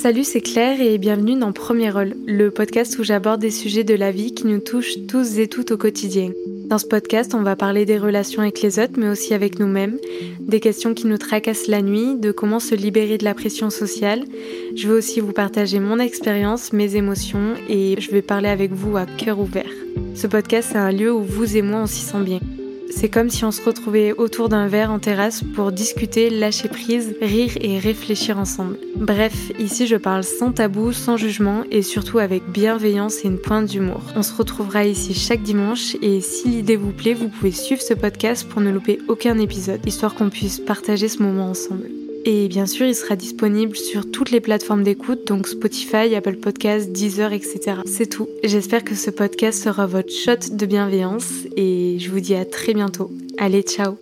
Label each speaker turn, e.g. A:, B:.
A: Salut, c'est Claire et bienvenue dans Premier Rôle, le podcast où j'aborde des sujets de la vie qui nous touchent tous et toutes au quotidien. Dans ce podcast, on va parler des relations avec les autres, mais aussi avec nous-mêmes, des questions qui nous tracassent la nuit, de comment se libérer de la pression sociale. Je vais aussi vous partager mon expérience, mes émotions et je vais parler avec vous à cœur ouvert. Ce podcast, c'est un lieu où vous et moi, on s'y sent bien. C'est comme si on se retrouvait autour d'un verre en terrasse pour discuter, lâcher prise, rire et réfléchir ensemble. Bref, ici je parle sans tabou, sans jugement et surtout avec bienveillance et une pointe d'humour. On se retrouvera ici chaque dimanche et si l'idée vous plaît, vous pouvez suivre ce podcast pour ne louper aucun épisode, histoire qu'on puisse partager ce moment ensemble. Et bien sûr, il sera disponible sur toutes les plateformes d'écoute, donc Spotify, Apple Podcasts, Deezer, etc. C'est tout. J'espère que ce podcast sera votre shot de bienveillance et je vous dis à très bientôt. Allez, ciao